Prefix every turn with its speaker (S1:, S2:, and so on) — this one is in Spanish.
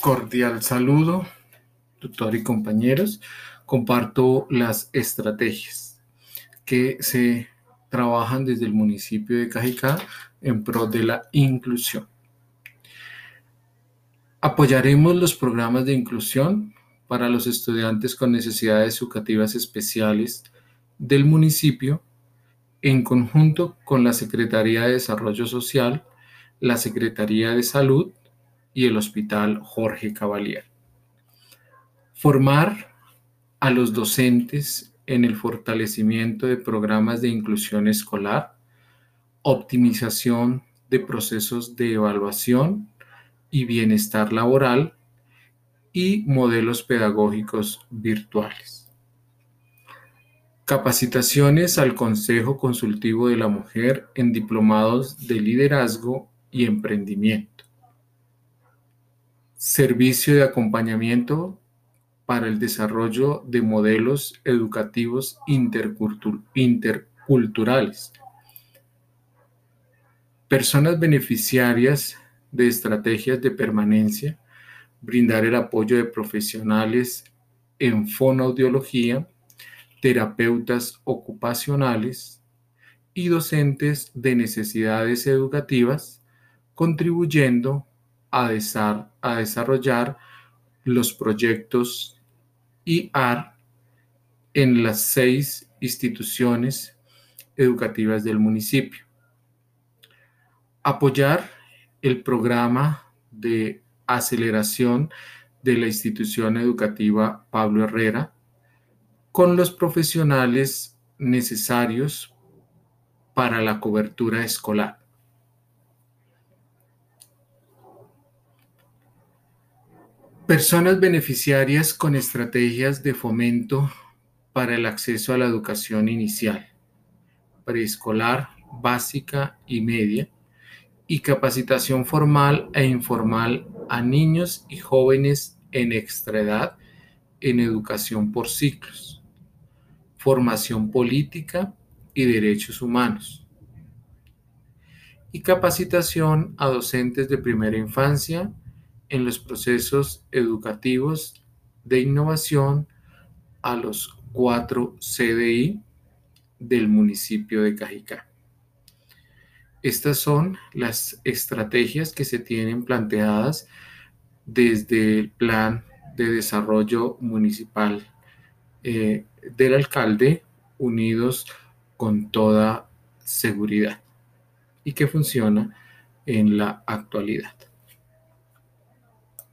S1: Cordial saludo, tutor y compañeros. Comparto las estrategias que se trabajan desde el municipio de Cajicá en pro de la inclusión. Apoyaremos los programas de inclusión para los estudiantes con necesidades educativas especiales del municipio en conjunto con la Secretaría de Desarrollo Social, la Secretaría de Salud y el Hospital Jorge Cavalier. Formar a los docentes en el fortalecimiento de programas de inclusión escolar, optimización de procesos de evaluación y bienestar laboral y modelos pedagógicos virtuales. Capacitaciones al Consejo Consultivo de la Mujer en diplomados de liderazgo y emprendimiento. Servicio de acompañamiento para el desarrollo de modelos educativos interculturales. Personas beneficiarias de estrategias de permanencia, brindar el apoyo de profesionales en fonoaudiología, terapeutas ocupacionales y docentes de necesidades educativas, contribuyendo a, desarrollar los proyectos IAR en las seis instituciones educativas del municipio. Apoyar el programa de aceleración de la institución educativa Pablo Herrera con los profesionales necesarios para la cobertura escolar. Personas beneficiarias con estrategias de fomento para el acceso a la educación inicial, preescolar, básica y media, y capacitación formal e informal a niños y jóvenes en extraedad en educación por ciclos, formación política y derechos humanos, y capacitación a docentes de primera infancia en los procesos educativos de innovación a los cuatro CDI del municipio de Cajicá. Estas son las estrategias que se tienen planteadas desde el plan de desarrollo municipal eh, del alcalde unidos con toda seguridad y que funciona en la actualidad.